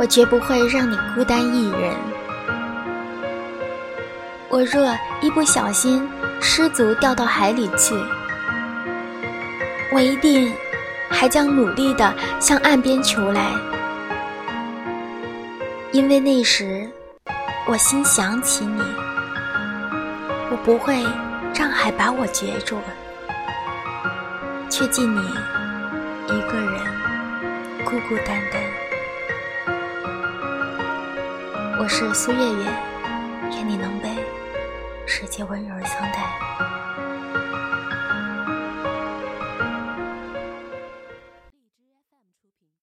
我绝不会让你孤单一人。我若一不小心失足掉到海里去，我一定还将努力的向岸边求来，因为那时我心想起你，我不会让海把我绝住，却记你一个人孤孤单单。我是苏月月，愿你能被世界温柔相待。